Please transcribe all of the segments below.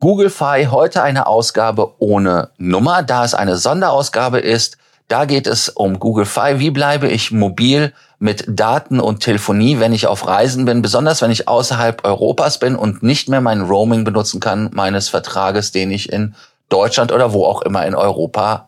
Google Fi heute eine Ausgabe ohne Nummer, da es eine Sonderausgabe ist. Da geht es um Google Fi. Wie bleibe ich mobil mit Daten und Telefonie, wenn ich auf Reisen bin, besonders wenn ich außerhalb Europas bin und nicht mehr mein Roaming benutzen kann meines Vertrages, den ich in Deutschland oder wo auch immer in Europa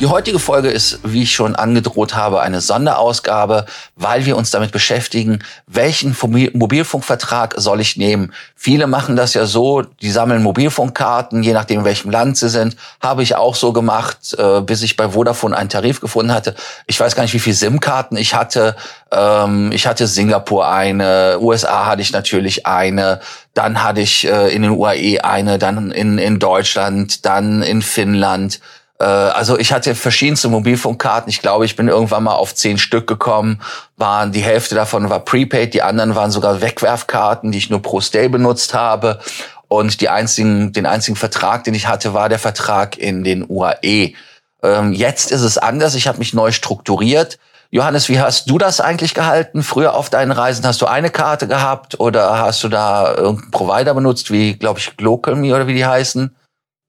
Die heutige Folge ist, wie ich schon angedroht habe, eine Sonderausgabe, weil wir uns damit beschäftigen, welchen Mobilfunkvertrag soll ich nehmen. Viele machen das ja so, die sammeln Mobilfunkkarten, je nachdem in welchem Land sie sind. Habe ich auch so gemacht, äh, bis ich bei Vodafone einen Tarif gefunden hatte. Ich weiß gar nicht, wie viele SIM-Karten ich hatte. Ähm, ich hatte Singapur eine, USA hatte ich natürlich eine, dann hatte ich äh, in den UAE eine, dann in, in Deutschland, dann in Finnland. Äh, also ich hatte verschiedenste Mobilfunkkarten. Ich glaube, ich bin irgendwann mal auf zehn Stück gekommen. Waren die Hälfte davon war prepaid, die anderen waren sogar Wegwerfkarten, die ich nur pro Stay benutzt habe. Und die einzigen, den einzigen Vertrag, den ich hatte, war der Vertrag in den UAE. Ähm, jetzt ist es anders. Ich habe mich neu strukturiert. Johannes, wie hast du das eigentlich gehalten? Früher auf deinen Reisen hast du eine Karte gehabt oder hast du da irgendeinen Provider benutzt, wie, glaube ich, GlocalMe oder wie die heißen?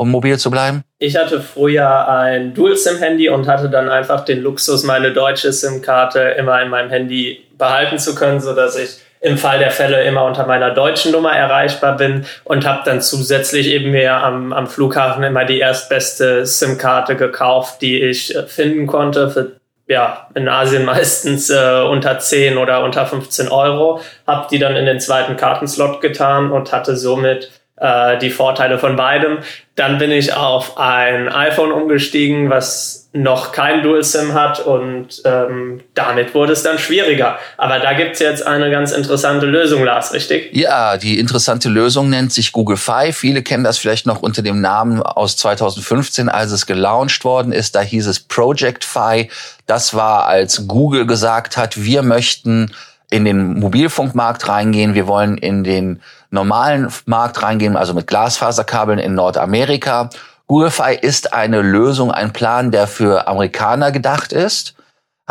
Um mobil zu bleiben? Ich hatte früher ein Dual-SIM-Handy und hatte dann einfach den Luxus, meine deutsche SIM-Karte immer in meinem Handy behalten zu können, sodass ich im Fall der Fälle immer unter meiner deutschen Nummer erreichbar bin und habe dann zusätzlich eben mir am, am Flughafen immer die erstbeste SIM-Karte gekauft, die ich äh, finden konnte für ja, in Asien meistens äh, unter 10 oder unter 15 Euro, habe die dann in den zweiten Kartenslot getan und hatte somit äh, die Vorteile von beidem. Dann bin ich auf ein iPhone umgestiegen, was noch kein Dual-SIM hat und ähm, damit wurde es dann schwieriger. Aber da gibt's jetzt eine ganz interessante Lösung, Lars, richtig? Ja, die interessante Lösung nennt sich Google Fi. Viele kennen das vielleicht noch unter dem Namen aus 2015, als es gelauncht worden ist. Da hieß es Project Fi. Das war, als Google gesagt hat, wir möchten in den Mobilfunkmarkt reingehen, wir wollen in den normalen Markt reingehen, also mit Glasfaserkabeln in Nordamerika. GoogleFi ist eine Lösung, ein Plan, der für Amerikaner gedacht ist.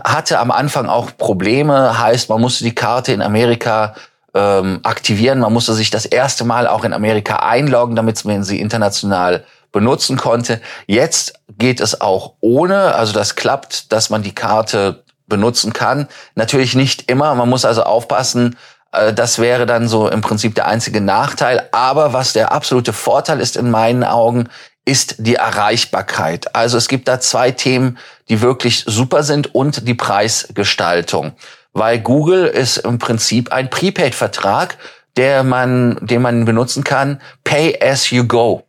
Hatte am Anfang auch Probleme, heißt, man musste die Karte in Amerika ähm, aktivieren, man musste sich das erste Mal auch in Amerika einloggen, damit man sie international benutzen konnte. Jetzt geht es auch ohne, also das klappt, dass man die Karte benutzen kann. Natürlich nicht immer, man muss also aufpassen, das wäre dann so im Prinzip der einzige Nachteil. Aber was der absolute Vorteil ist in meinen Augen, ist die Erreichbarkeit. Also es gibt da zwei Themen, die wirklich super sind und die Preisgestaltung. Weil Google ist im Prinzip ein Prepaid-Vertrag, der man, den man benutzen kann, pay as you go.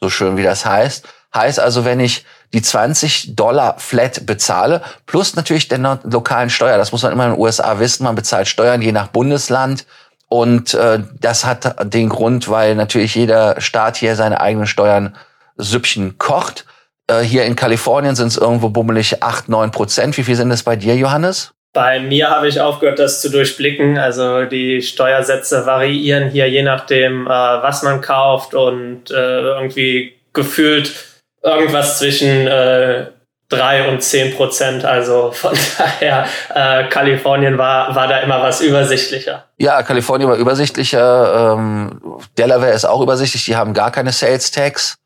So schön wie das heißt. Heißt also, wenn ich die 20 Dollar Flat bezahle, plus natürlich der lokalen Steuer. Das muss man immer in den USA wissen. Man bezahlt Steuern je nach Bundesland. Und äh, das hat den Grund, weil natürlich jeder Staat hier seine eigenen Steuern Süppchen kocht. Äh, hier in Kalifornien sind es irgendwo bummelig 8, 9 Prozent. Wie viel sind es bei dir, Johannes? Bei mir habe ich aufgehört, das zu durchblicken. Also die Steuersätze variieren hier je nachdem, äh, was man kauft und äh, irgendwie gefühlt irgendwas zwischen äh, 3 und 10 Prozent. Also von daher, äh, Kalifornien war, war da immer was übersichtlicher. Ja, Kalifornien war übersichtlicher. Ähm, Delaware ist auch übersichtlich. Die haben gar keine Sales Tax.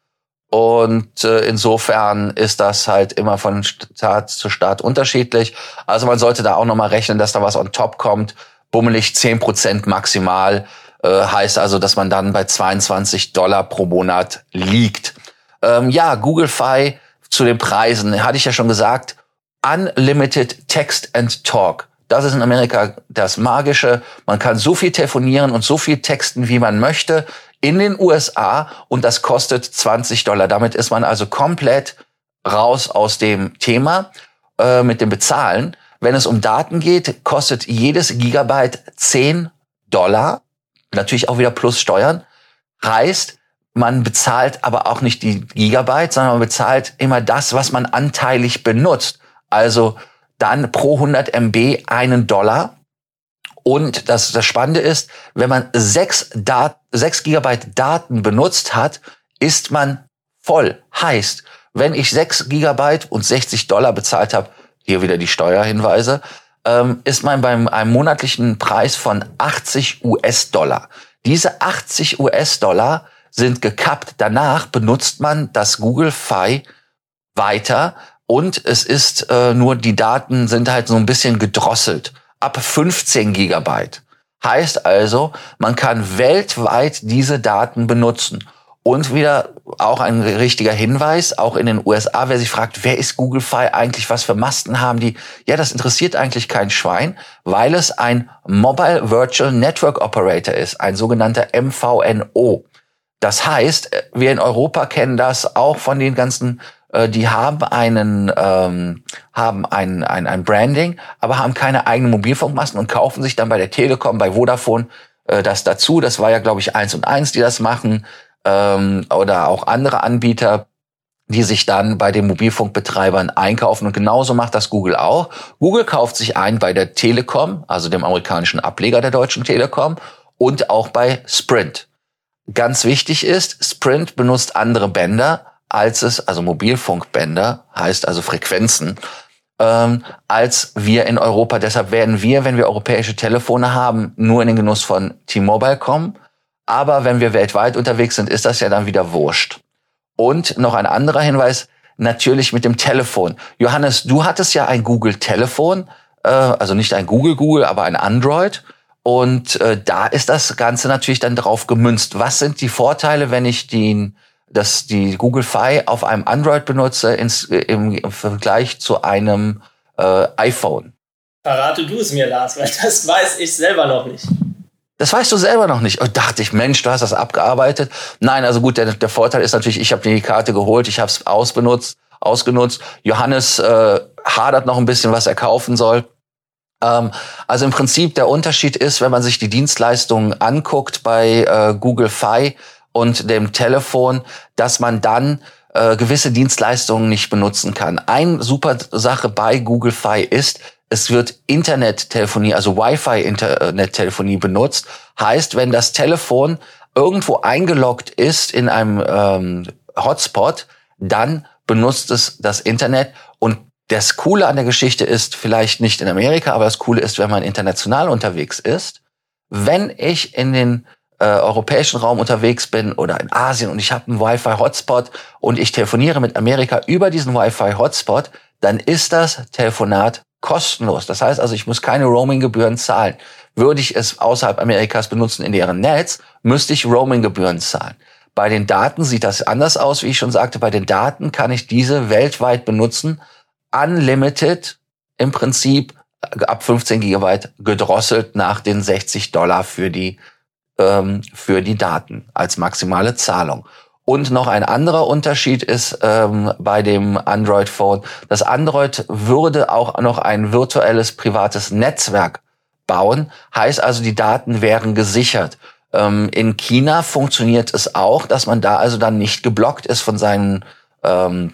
Und äh, insofern ist das halt immer von Staat zu Staat unterschiedlich. Also man sollte da auch nochmal rechnen, dass da was on top kommt. Bummelig 10 Prozent maximal. Äh, heißt also, dass man dann bei 22 Dollar pro Monat liegt. Ähm, ja, Google Fi zu den Preisen, hatte ich ja schon gesagt, Unlimited Text and Talk. Das ist in Amerika das Magische. Man kann so viel telefonieren und so viel texten, wie man möchte, in den USA und das kostet 20 Dollar. Damit ist man also komplett raus aus dem Thema äh, mit dem Bezahlen. Wenn es um Daten geht, kostet jedes Gigabyte 10 Dollar. Natürlich auch wieder plus Steuern. Heißt, man bezahlt aber auch nicht die Gigabyte, sondern man bezahlt immer das, was man anteilig benutzt. Also dann pro 100 MB einen Dollar Und das, das Spannende ist, wenn man sechs, Dat sechs Gigabyte Daten benutzt hat, ist man voll. Heißt, wenn ich sechs Gigabyte und 60 Dollar bezahlt habe, hier wieder die Steuerhinweise, ähm, ist man beim einem monatlichen Preis von 80 US-Dollar. Diese 80 US-Dollar sind gekappt. Danach benutzt man das Google Fi weiter und es ist äh, nur, die Daten sind halt so ein bisschen gedrosselt. Ab 15 Gigabyte. Heißt also, man kann weltweit diese Daten benutzen. Und wieder auch ein richtiger Hinweis, auch in den USA, wer sich fragt, wer ist Google Fi eigentlich, was für Masten haben die? Ja, das interessiert eigentlich kein Schwein, weil es ein Mobile Virtual Network Operator ist, ein sogenannter MVNO. Das heißt, wir in Europa kennen das auch von den ganzen, äh, die haben einen, ähm, haben ein, ein, ein Branding, aber haben keine eigenen Mobilfunkmasten und kaufen sich dann bei der Telekom, bei Vodafone äh, das dazu. Das war ja, glaube ich, eins und eins, die das machen ähm, oder auch andere Anbieter, die sich dann bei den Mobilfunkbetreibern einkaufen. Und genauso macht das Google auch. Google kauft sich ein bei der Telekom, also dem amerikanischen Ableger der deutschen Telekom, und auch bei Sprint. Ganz wichtig ist, Sprint benutzt andere Bänder, als es, also Mobilfunkbänder, heißt also Frequenzen, ähm, als wir in Europa. Deshalb werden wir, wenn wir europäische Telefone haben, nur in den Genuss von T-Mobile kommen. Aber wenn wir weltweit unterwegs sind, ist das ja dann wieder wurscht. Und noch ein anderer Hinweis, natürlich mit dem Telefon. Johannes, du hattest ja ein Google-Telefon, äh, also nicht ein Google-Google, aber ein Android. Und äh, da ist das Ganze natürlich dann drauf gemünzt. Was sind die Vorteile, wenn ich den, das, die Google Fi auf einem Android benutze ins, im, im Vergleich zu einem äh, iPhone? Verrate du es mir, Lars, weil das weiß ich selber noch nicht. Das weißt du selber noch nicht. Und dachte ich, Mensch, du hast das abgearbeitet. Nein, also gut, der, der Vorteil ist natürlich, ich habe die Karte geholt, ich habe es ausbenutzt, ausgenutzt. Johannes äh, hadert noch ein bisschen, was er kaufen soll. Ähm, also im Prinzip der Unterschied ist, wenn man sich die Dienstleistungen anguckt bei äh, Google Fi und dem Telefon, dass man dann äh, gewisse Dienstleistungen nicht benutzen kann. Ein super Sache bei Google Fi ist, es wird Internettelefonie, also Wi-Fi-Internettelefonie benutzt. Heißt, wenn das Telefon irgendwo eingeloggt ist in einem ähm, Hotspot, dann benutzt es das Internet. Und das Coole an der Geschichte ist vielleicht nicht in Amerika, aber das Coole ist, wenn man international unterwegs ist. Wenn ich in den äh, europäischen Raum unterwegs bin oder in Asien und ich habe einen Wi-Fi-Hotspot und ich telefoniere mit Amerika über diesen Wi-Fi-Hotspot, dann ist das Telefonat kostenlos. Das heißt also, ich muss keine Roaming-Gebühren zahlen. Würde ich es außerhalb Amerikas benutzen in deren Netz, müsste ich Roaming-Gebühren zahlen. Bei den Daten sieht das anders aus, wie ich schon sagte. Bei den Daten kann ich diese weltweit benutzen. Unlimited im Prinzip äh, ab 15 Gigabyte gedrosselt nach den 60 Dollar für die, ähm, für die Daten als maximale Zahlung. Und noch ein anderer Unterschied ist ähm, bei dem Android-Phone, das Android würde auch noch ein virtuelles privates Netzwerk bauen, heißt also, die Daten wären gesichert. Ähm, in China funktioniert es auch, dass man da also dann nicht geblockt ist von seinen ähm,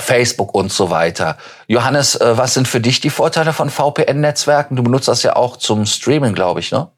Facebook und so weiter. Johannes, äh, was sind für dich die Vorteile von VPN-Netzwerken? Du benutzt das ja auch zum Streaming, glaube ich, ne?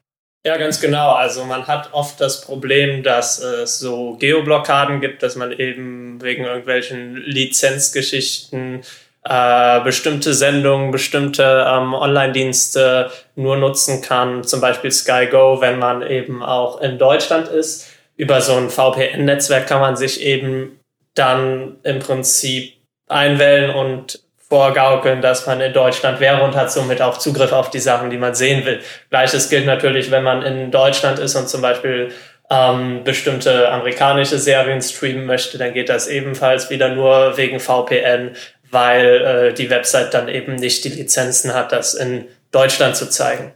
Ja, ganz genau. Also man hat oft das Problem, dass es so Geoblockaden gibt, dass man eben wegen irgendwelchen Lizenzgeschichten äh, bestimmte Sendungen, bestimmte ähm, Online-Dienste nur nutzen kann, zum Beispiel SkyGo, wenn man eben auch in Deutschland ist. Über so ein VPN-Netzwerk kann man sich eben dann im Prinzip einwählen und vorgaukeln, dass man in Deutschland wäre hat somit auch Zugriff auf die Sachen, die man sehen will. Gleiches gilt natürlich, wenn man in Deutschland ist und zum Beispiel ähm, bestimmte amerikanische Serien streamen möchte, dann geht das ebenfalls wieder nur wegen VPN, weil äh, die Website dann eben nicht die Lizenzen hat, das in Deutschland zu zeigen.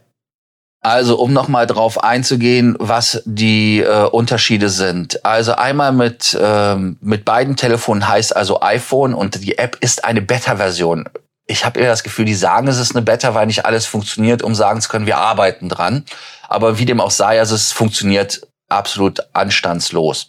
Also um nochmal drauf einzugehen, was die äh, Unterschiede sind. Also einmal mit, ähm, mit beiden Telefonen heißt also iPhone und die App ist eine Beta-Version. Ich habe eher das Gefühl, die sagen, es ist eine Beta, weil nicht alles funktioniert, um sagen zu können, wir arbeiten dran. Aber wie dem auch sei, also es funktioniert absolut anstandslos.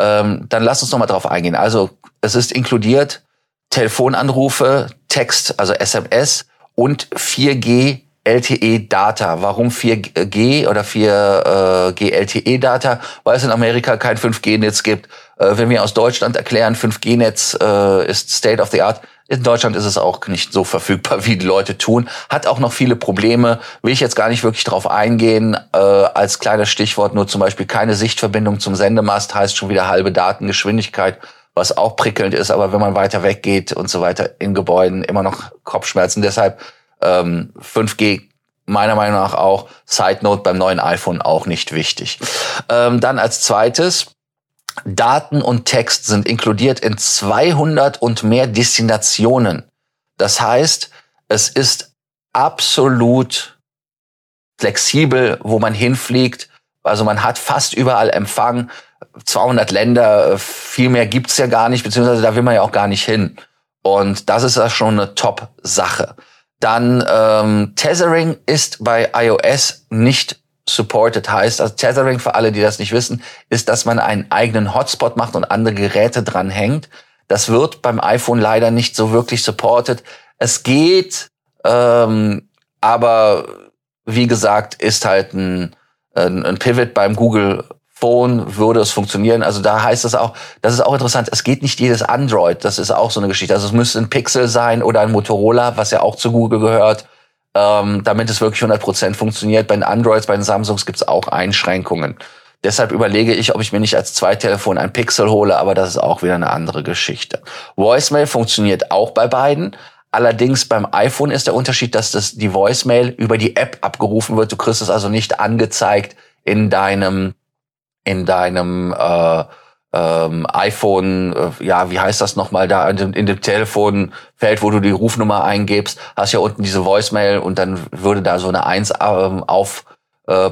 Ähm, dann lass uns nochmal drauf eingehen. Also es ist inkludiert Telefonanrufe, Text, also SMS und 4G LTE-Data. Warum 4G oder 4G LTE-Data? Weil es in Amerika kein 5G-Netz gibt. Äh, wenn wir aus Deutschland erklären, 5G-Netz äh, ist State of the Art, in Deutschland ist es auch nicht so verfügbar, wie die Leute tun. Hat auch noch viele Probleme. Will ich jetzt gar nicht wirklich drauf eingehen. Äh, als kleines Stichwort nur zum Beispiel keine Sichtverbindung zum Sendemast heißt schon wieder halbe Datengeschwindigkeit, was auch prickelnd ist. Aber wenn man weiter weggeht und so weiter in Gebäuden immer noch Kopfschmerzen. Deshalb ähm, 5G meiner Meinung nach auch. Side Note beim neuen iPhone auch nicht wichtig. Ähm, dann als zweites Daten und Text sind inkludiert in 200 und mehr Destinationen. Das heißt, es ist absolut flexibel, wo man hinfliegt. Also man hat fast überall Empfang. 200 Länder, viel mehr gibt's ja gar nicht, beziehungsweise da will man ja auch gar nicht hin. Und das ist ja schon eine Top-Sache. Dann ähm, Tethering ist bei iOS nicht supported heißt. Also Tethering, für alle, die das nicht wissen, ist, dass man einen eigenen Hotspot macht und andere Geräte dran hängt. Das wird beim iPhone leider nicht so wirklich supported. Es geht, ähm, aber wie gesagt, ist halt ein, ein, ein Pivot beim Google Phone würde es funktionieren. Also da heißt es auch, das ist auch interessant, es geht nicht jedes Android. Das ist auch so eine Geschichte. Also es müsste ein Pixel sein oder ein Motorola, was ja auch zu Google gehört ähm, damit es wirklich 100% funktioniert. Bei den Androids, bei den Samsungs gibt es auch Einschränkungen. Deshalb überlege ich, ob ich mir nicht als Zweitelefon ein Pixel hole, aber das ist auch wieder eine andere Geschichte. Voicemail funktioniert auch bei beiden. Allerdings beim iPhone ist der Unterschied, dass das die Voicemail über die App abgerufen wird. Du kriegst es also nicht angezeigt in deinem in deinem äh, ähm, iPhone, äh, ja, wie heißt das nochmal da, in dem, in dem Telefonfeld, wo du die Rufnummer eingibst, hast ja unten diese Voicemail und dann würde da so eine Eins ähm, auf äh,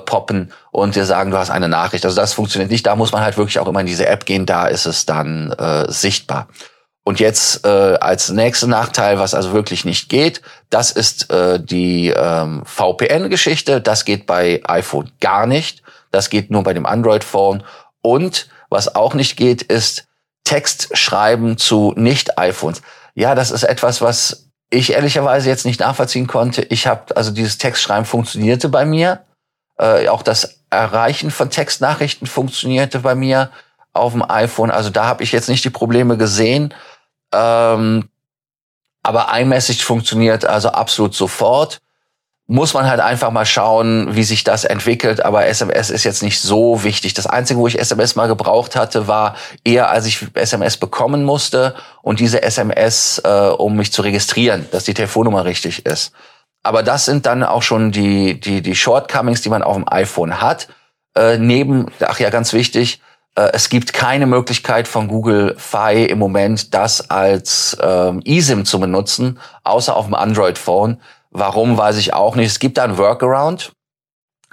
und dir sagen, du hast eine Nachricht. Also das funktioniert nicht. Da muss man halt wirklich auch immer in diese App gehen, da ist es dann äh, sichtbar. Und jetzt äh, als nächster Nachteil, was also wirklich nicht geht, das ist äh, die ähm, VPN-Geschichte. Das geht bei iPhone gar nicht. Das geht nur bei dem Android-Phone. Und was auch nicht geht, ist Text schreiben zu Nicht-iPhones. Ja, das ist etwas, was ich ehrlicherweise jetzt nicht nachvollziehen konnte. Ich habe, also dieses Textschreiben funktionierte bei mir. Äh, auch das Erreichen von Textnachrichten funktionierte bei mir auf dem iPhone. Also da habe ich jetzt nicht die Probleme gesehen. Ähm, aber iMessage funktioniert also absolut sofort muss man halt einfach mal schauen, wie sich das entwickelt. Aber SMS ist jetzt nicht so wichtig. Das Einzige, wo ich SMS mal gebraucht hatte, war eher, als ich SMS bekommen musste und diese SMS, äh, um mich zu registrieren, dass die Telefonnummer richtig ist. Aber das sind dann auch schon die, die, die Shortcomings, die man auf dem iPhone hat. Äh, neben, ach ja, ganz wichtig, äh, es gibt keine Möglichkeit von Google Fi im Moment, das als ähm, eSIM zu benutzen, außer auf dem Android-Phone. Warum, weiß ich auch nicht. Es gibt da ein Workaround,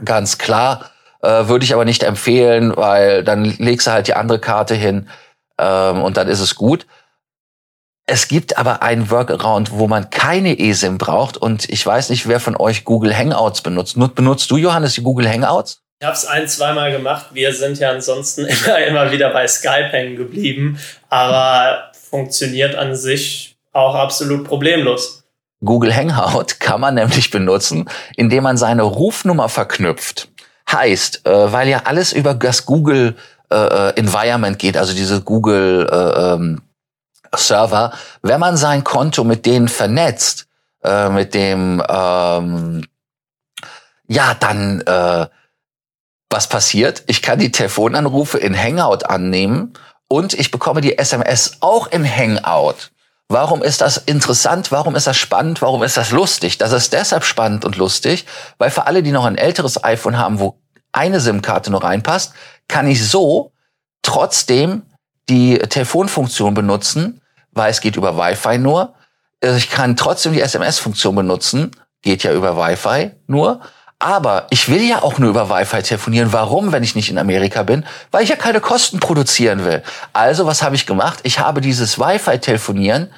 ganz klar. Äh, Würde ich aber nicht empfehlen, weil dann legst du halt die andere Karte hin ähm, und dann ist es gut. Es gibt aber einen Workaround, wo man keine eSIM braucht und ich weiß nicht, wer von euch Google Hangouts benutzt. Benutzt du, Johannes, die Google Hangouts? Ich habe es ein, zweimal gemacht. Wir sind ja ansonsten immer, immer wieder bei Skype hängen geblieben, aber funktioniert an sich auch absolut problemlos. Google Hangout kann man nämlich benutzen, indem man seine Rufnummer verknüpft. Heißt, äh, weil ja alles über das Google äh, äh, Environment geht, also diese Google äh, ähm, Server, wenn man sein Konto mit denen vernetzt, äh, mit dem ähm, ja, dann äh, was passiert? Ich kann die Telefonanrufe in Hangout annehmen und ich bekomme die SMS auch im Hangout. Warum ist das interessant? Warum ist das spannend? Warum ist das lustig? Das ist deshalb spannend und lustig, weil für alle, die noch ein älteres iPhone haben, wo eine SIM-Karte nur reinpasst, kann ich so trotzdem die Telefonfunktion benutzen, weil es geht über Wi-Fi nur. Also ich kann trotzdem die SMS-Funktion benutzen, geht ja über Wi-Fi nur. Aber ich will ja auch nur über Wi-Fi telefonieren. Warum, wenn ich nicht in Amerika bin? Weil ich ja keine Kosten produzieren will. Also, was habe ich gemacht? Ich habe dieses Wi-Fi-Telefonieren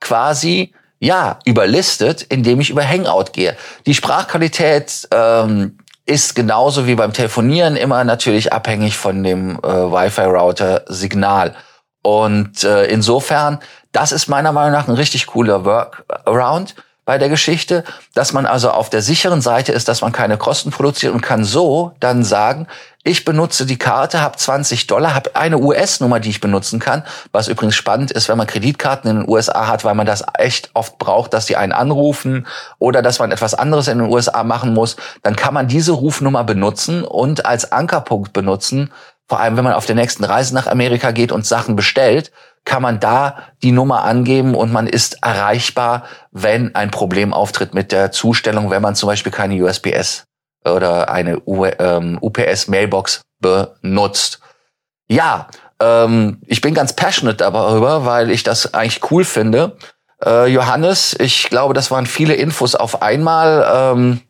quasi ja überlistet, indem ich über Hangout gehe. Die Sprachqualität ähm, ist genauso wie beim Telefonieren immer natürlich abhängig von dem äh, Wi-Fi-Router-Signal. Und äh, insofern, das ist meiner Meinung nach ein richtig cooler Workaround bei der Geschichte, dass man also auf der sicheren Seite ist, dass man keine Kosten produziert und kann so dann sagen, ich benutze die Karte, habe 20 Dollar, habe eine US-Nummer, die ich benutzen kann, was übrigens spannend ist, wenn man Kreditkarten in den USA hat, weil man das echt oft braucht, dass die einen anrufen oder dass man etwas anderes in den USA machen muss, dann kann man diese Rufnummer benutzen und als Ankerpunkt benutzen, vor allem wenn man auf der nächsten Reise nach Amerika geht und Sachen bestellt, kann man da die Nummer angeben und man ist erreichbar, wenn ein Problem auftritt mit der Zustellung, wenn man zum Beispiel keine USPS oder eine ähm, UPS-Mailbox benutzt. Ja, ähm, ich bin ganz passionate darüber, weil ich das eigentlich cool finde. Äh, Johannes, ich glaube, das waren viele Infos auf einmal. Ähm,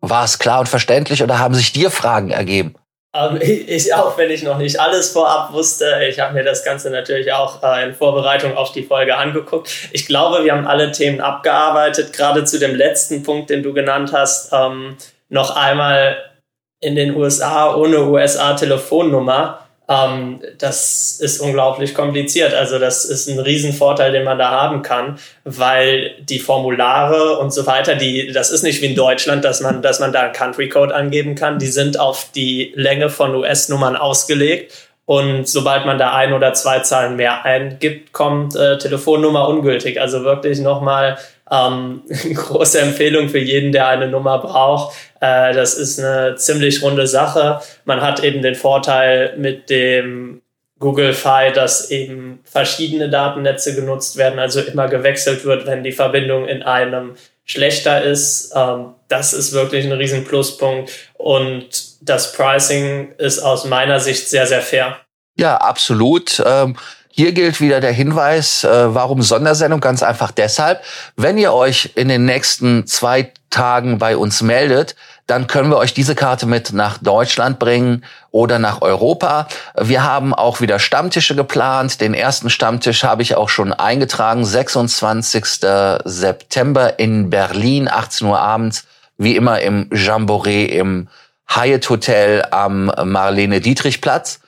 war es klar und verständlich oder haben sich dir Fragen ergeben? Ähm, ich auch, wenn ich noch nicht alles vorab wusste. Ich habe mir das Ganze natürlich auch äh, in Vorbereitung auf die Folge angeguckt. Ich glaube, wir haben alle Themen abgearbeitet. Gerade zu dem letzten Punkt, den du genannt hast, ähm, noch einmal in den USA ohne USA-Telefonnummer ähm, das ist unglaublich kompliziert. Also das ist ein Riesenvorteil, den man da haben kann, weil die Formulare und so weiter, die, das ist nicht wie in Deutschland, dass man, dass man da einen Country Code angeben kann. Die sind auf die Länge von US-Nummern ausgelegt. Und sobald man da ein oder zwei Zahlen mehr eingibt, kommt äh, Telefonnummer ungültig. Also wirklich nochmal ähm, große Empfehlung für jeden, der eine Nummer braucht. Äh, das ist eine ziemlich runde Sache. Man hat eben den Vorteil mit dem Google Fi, dass eben verschiedene Datennetze genutzt werden, also immer gewechselt wird, wenn die Verbindung in einem schlechter ist. Ähm, das ist wirklich ein riesen Pluspunkt und das Pricing ist aus meiner Sicht sehr, sehr fair. Ja, absolut. Ähm hier gilt wieder der Hinweis, äh, warum Sondersendung? Ganz einfach deshalb, wenn ihr euch in den nächsten zwei Tagen bei uns meldet, dann können wir euch diese Karte mit nach Deutschland bringen oder nach Europa. Wir haben auch wieder Stammtische geplant. Den ersten Stammtisch habe ich auch schon eingetragen. 26. September in Berlin, 18 Uhr abends, wie immer im Jamboree im Hyatt Hotel am Marlene Dietrich Platz.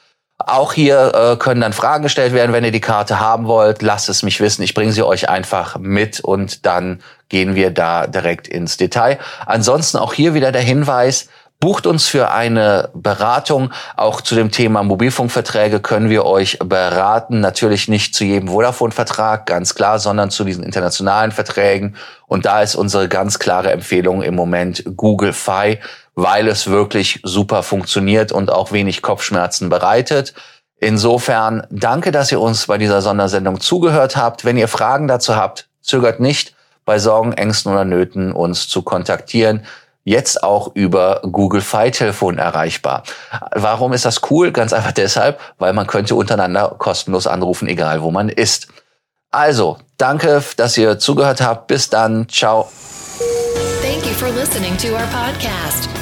Auch hier äh, können dann Fragen gestellt werden, wenn ihr die Karte haben wollt. Lasst es mich wissen. Ich bringe sie euch einfach mit und dann gehen wir da direkt ins Detail. Ansonsten auch hier wieder der Hinweis, Bucht uns für eine Beratung. Auch zu dem Thema Mobilfunkverträge können wir euch beraten. Natürlich nicht zu jedem Vodafone-Vertrag, ganz klar, sondern zu diesen internationalen Verträgen. Und da ist unsere ganz klare Empfehlung im Moment Google Fi weil es wirklich super funktioniert und auch wenig Kopfschmerzen bereitet. Insofern danke, dass ihr uns bei dieser Sondersendung zugehört habt. Wenn ihr Fragen dazu habt, zögert nicht, bei Sorgen, Ängsten oder Nöten uns zu kontaktieren. Jetzt auch über Google Fi Telefon erreichbar. Warum ist das cool? Ganz einfach deshalb, weil man könnte untereinander kostenlos anrufen, egal wo man ist. Also, danke, dass ihr zugehört habt. Bis dann. Ciao. Thank you for listening to our podcast.